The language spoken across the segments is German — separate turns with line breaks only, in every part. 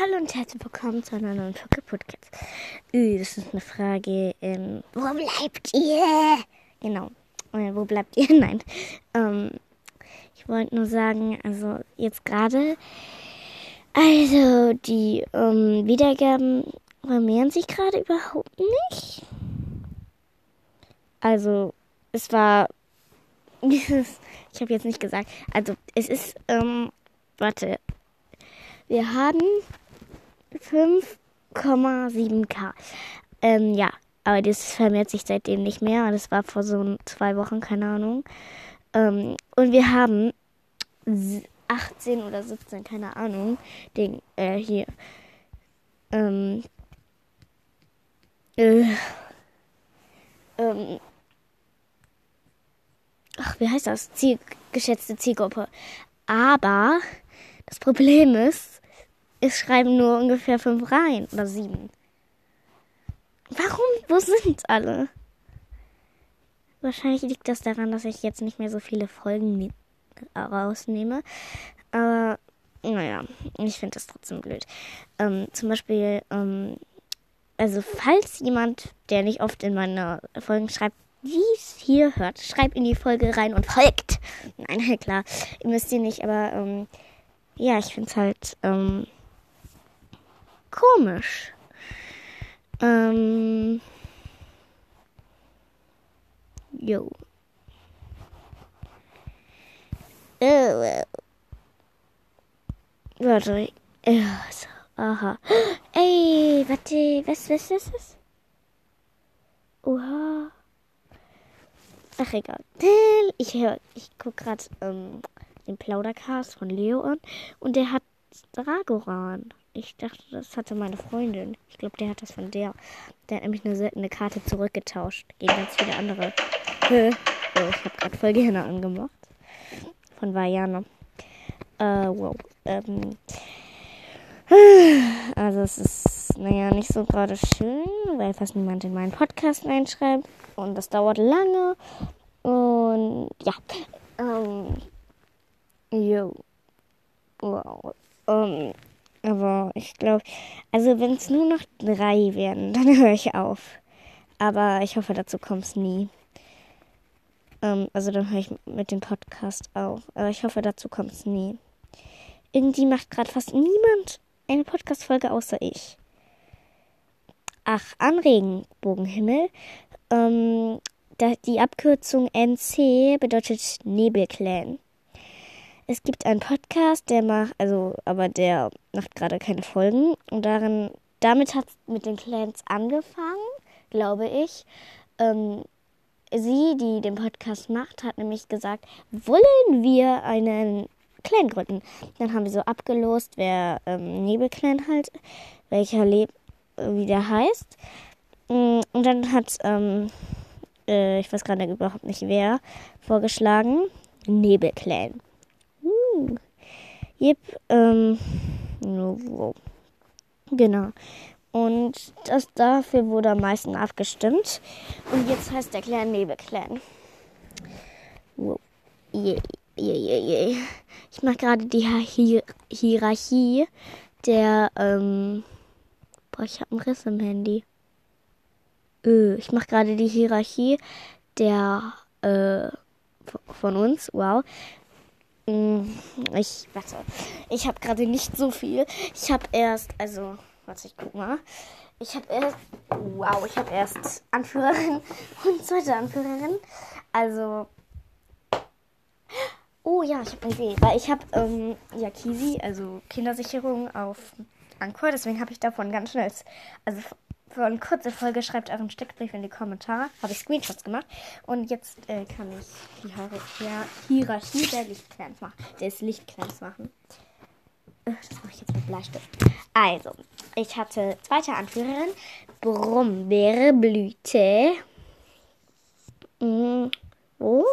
Hallo und herzlich willkommen zu einer neuen Folge Podcast. Äh, das ist eine Frage, ähm, wo bleibt ihr? Genau, äh, wo bleibt ihr? Nein. Ähm, ich wollte nur sagen, also jetzt gerade, also die ähm, Wiedergaben vermehren sich gerade überhaupt nicht. Also es war ich habe jetzt nicht gesagt, also es ist, ähm, warte, wir haben 5,7k. Ähm, ja, aber das vermehrt sich seitdem nicht mehr. Das war vor so zwei Wochen, keine Ahnung. Ähm, und wir haben 18 oder 17, keine Ahnung, den, äh, hier, ähm, äh, ähm, ach, wie heißt das? Ziel, geschätzte Zielgruppe. Aber das Problem ist, es schreiben nur ungefähr fünf rein oder sieben. Warum? Wo sind alle? Wahrscheinlich liegt das daran, dass ich jetzt nicht mehr so viele Folgen rausnehme. Aber naja, ich finde das trotzdem blöd. Ähm, zum Beispiel, ähm, also falls jemand, der nicht oft in meine Folgen schreibt, dies hier hört, schreibt in die Folge rein und folgt. Nein, klar, ihr müsst ihr nicht, aber ähm, ja, ich finde es halt ähm, komisch. Ähm. Jo. Äh, warte. Äh, so, aha. Ey, warte, was, was, was, was? Oha. Ach, egal. Ich höre, ich guck gerade ähm, den Plaudercast von Leo an und der hat Dragoran. Ich dachte, das hatte meine Freundin. Ich glaube, der hat das von der. Der hat nämlich eine seltene Karte zurückgetauscht gegen ganz viele andere. Oh, ich habe gerade voll gerne angemacht. Von Vajana. Äh, wow. Ähm. Also es ist, naja, nicht so gerade schön, weil fast niemand in meinen Podcast reinschreibt. Und das dauert lange. Und ja. Ähm. Jo. Wow. Ähm. Aber ich glaube, also wenn es nur noch drei werden, dann höre ich auf. Aber ich hoffe, dazu kommt es nie. Ähm, also dann höre ich mit dem Podcast auf. Aber ich hoffe, dazu kommt es nie. Irgendwie macht gerade fast niemand eine Podcast-Folge außer ich. Ach, an Regenbogenhimmel. Ähm, die Abkürzung NC bedeutet Nebelclan es gibt einen Podcast, der macht, also, aber der macht gerade keine Folgen. Und darin, damit hat es mit den Clans angefangen, glaube ich. Ähm, sie, die den Podcast macht, hat nämlich gesagt, wollen wir einen Clan gründen? Dann haben wir so abgelost, wer ähm, Nebelclan halt, welcher lebt, wie der heißt. Mm, und dann hat, ähm, äh, ich weiß gerade überhaupt nicht wer, vorgeschlagen, Nebelclan. Yep, ähm, genau. Und das dafür wurde am meisten abgestimmt. Und jetzt heißt der Clan Nebelclan. Wow. Yeah, yeah, yeah, yeah. Ich mache gerade die Hier Hierarchie der, ähm, boah, ich habe einen Riss im Handy. Öh, ich mache gerade die Hierarchie der, äh, von uns, wow, ich, warte, ich habe gerade nicht so viel. Ich habe erst, also, warte, ich guck mal. Ich habe erst, wow, ich habe erst Anführerin und zweite Anführerin. Also, oh ja, ich habe eine Idee, weil ich habe ähm, ja Kisi, also Kindersicherung auf Anchor, deswegen habe ich davon ganz schnell, also für eine kurze Folge schreibt euren Steckbrief in die Kommentare. Habe ich Screenshots gemacht. Und jetzt äh, kann ich die Hierarchie der Lichtclans machen. Des Lichtclans machen. Das mache ich jetzt mit Bleistift. Also, ich hatte zweite Anführerin. Brombeerblüte. Mhm. Wo?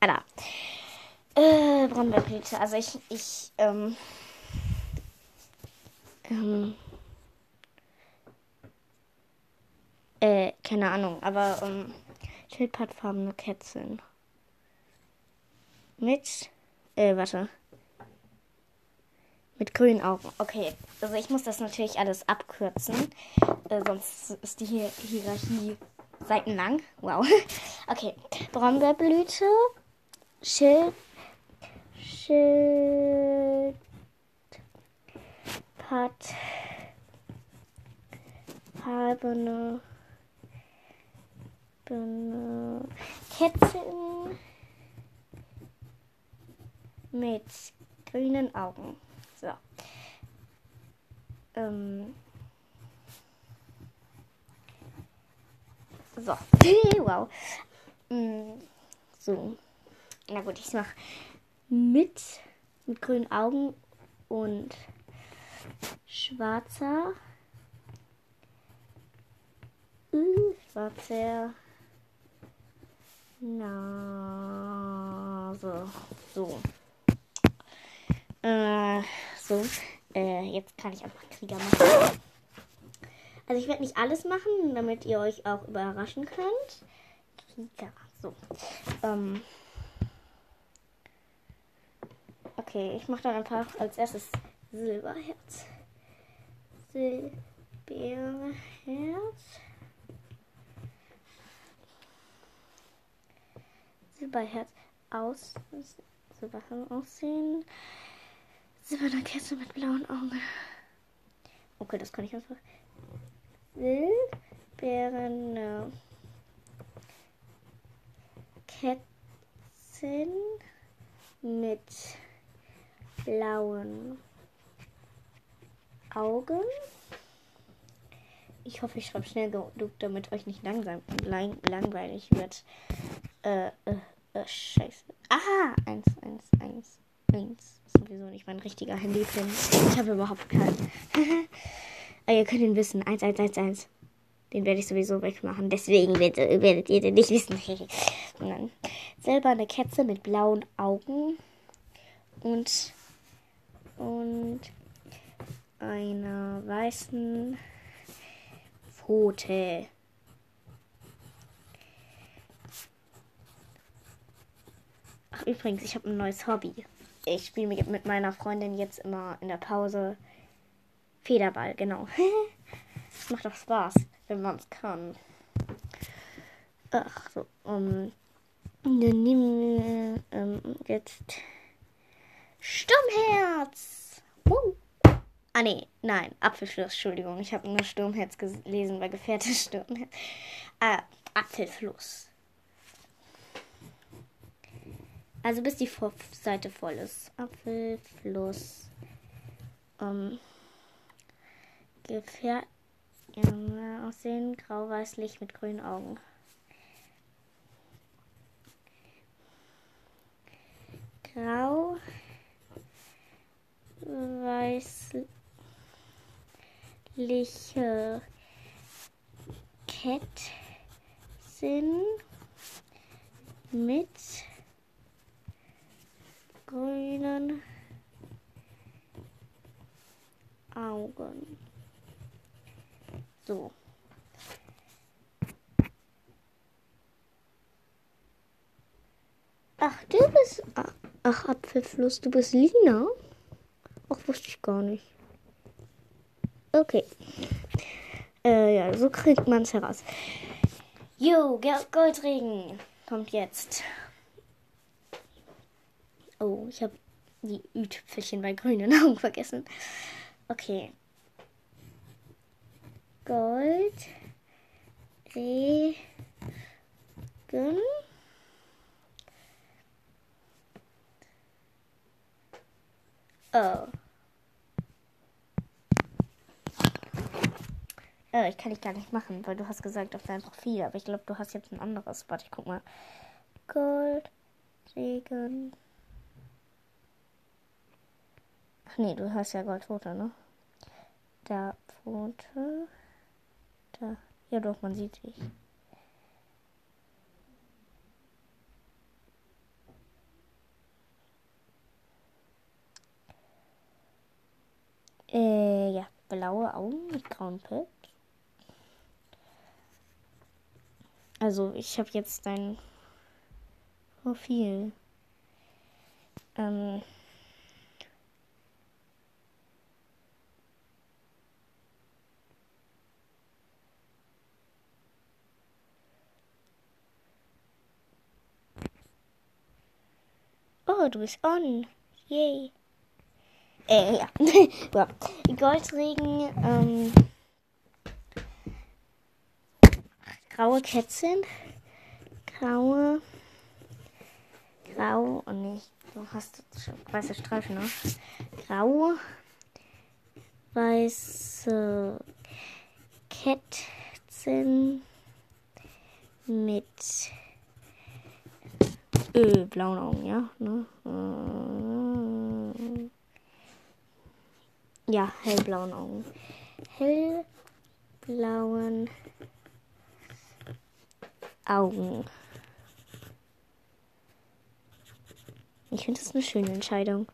Ah, da. Äh, Brombeerblüte. Also ich, ich, ähm, ähm, Äh, keine Ahnung, aber ähm, Schildpattfarbene Kätzchen. Mit, äh, warte. Mit grünen Augen. Okay. Also ich muss das natürlich alles abkürzen. Äh, sonst ist die Hier Hierarchie seitenlang. Wow. Okay. Brombeerblüte. Schild. Schild. Hat. Halbene. Kätzchen mit grünen Augen. So. Ähm. So. wow. Mm, so. Na gut, ich mach mit, mit grünen Augen und schwarzer. Äh, schwarzer. Nase. So. Äh, so. Äh, jetzt kann ich einfach Krieger machen. Also ich werde nicht alles machen, damit ihr euch auch überraschen könnt. Krieger. So. Ähm. Okay, ich mache dann einfach als erstes Silberherz. Silberherz. Silberherz aus. Silberherz aussehen. Silberne Kette mit blauen Augen. Okay, das kann ich einfach. Silberne Ketten mit blauen Augen. Ich hoffe, ich schreibe schnell genug, damit euch nicht langsam, lang, langweilig wird. Äh, äh, äh, scheiße. Aha, eins, eins, eins, eins sowieso nicht mein richtiger Handypin. Ich habe überhaupt keinen. Aber ihr könnt ihn wissen. 1111. Den werde ich sowieso wegmachen. Deswegen werdet, ihr den nicht wissen. Und selber eine Katze mit blauen Augen. Und, und einer weißen Pfote. Übrigens, ich habe ein neues Hobby ich spiele mit meiner Freundin jetzt immer in der Pause Federball, genau. das macht doch Spaß, wenn man es kann. Ach so, um, dann nehmen wir ähm, jetzt Sturmherz. Uh. Ah, nee, nein, Apfelfluss, Entschuldigung. Ich habe nur Sturmherz gelesen bei Gefährte Sturmherz. Äh, Apfelfluss. Also bis die Seite voll ist. Apfelfluss. Ähm, Gefährt ja, aussehen, grau-weißlich mit grünen Augen. Grau weißliche Ketten mit grünen Augen. So. Ach, du bist. Ach, Apfelfluss, du bist Lina? Ach, wusste ich gar nicht. Okay. Äh, ja, so kriegt man es heraus. Jo, Goldregen kommt jetzt. Oh, ich habe die Ü-Tüpfelchen bei grünen Augen vergessen. Okay. Gold. Regen. Oh. Oh, ich kann dich gar nicht machen, weil du hast gesagt auf deinem Profil. Aber ich glaube, du hast jetzt ein anderes. Warte, ich guck mal. Gold, Regen. Nee, du hast ja Goldfoto, ne? Da, Foto. Da. Ja doch, man sieht dich. Äh, ja, blaue Augen mit grauen Pit. Also, ich habe jetzt dein Profil. Ähm, Du bist on. Yay. Äh, ja. ja. Goldregen, ähm, graue Kätzchen, graue, grau, und oh nicht, du hast weiße Streifen, ne? Graue, weiße Kätzchen mit äh, blauen Augen, ja, ne? Ja, hellblauen Augen. Hellblauen Augen. Ich finde das eine schöne Entscheidung.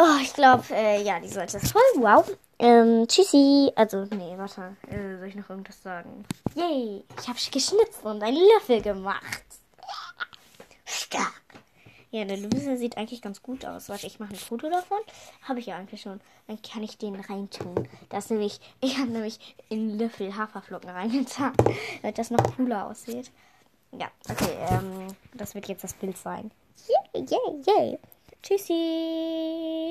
Oh, ich glaube, äh, ja, die sollte das voll. Wow. Ähm, tschüssi. Also, nee, warte. Äh, soll ich noch irgendwas sagen? Yay. Ich habe geschnitzt und einen Löffel gemacht. Stark. Ja, der Loser sieht eigentlich ganz gut aus. Warte, ich mache ein Foto davon. Habe ich ja eigentlich schon. Dann kann ich den reintun. Das nämlich, ich habe nämlich in Löffel Haferflocken reingetan, damit das noch cooler aussieht. Ja, okay, ähm, das wird jetzt das Bild sein. Yay, yay, yay. Tschüssi.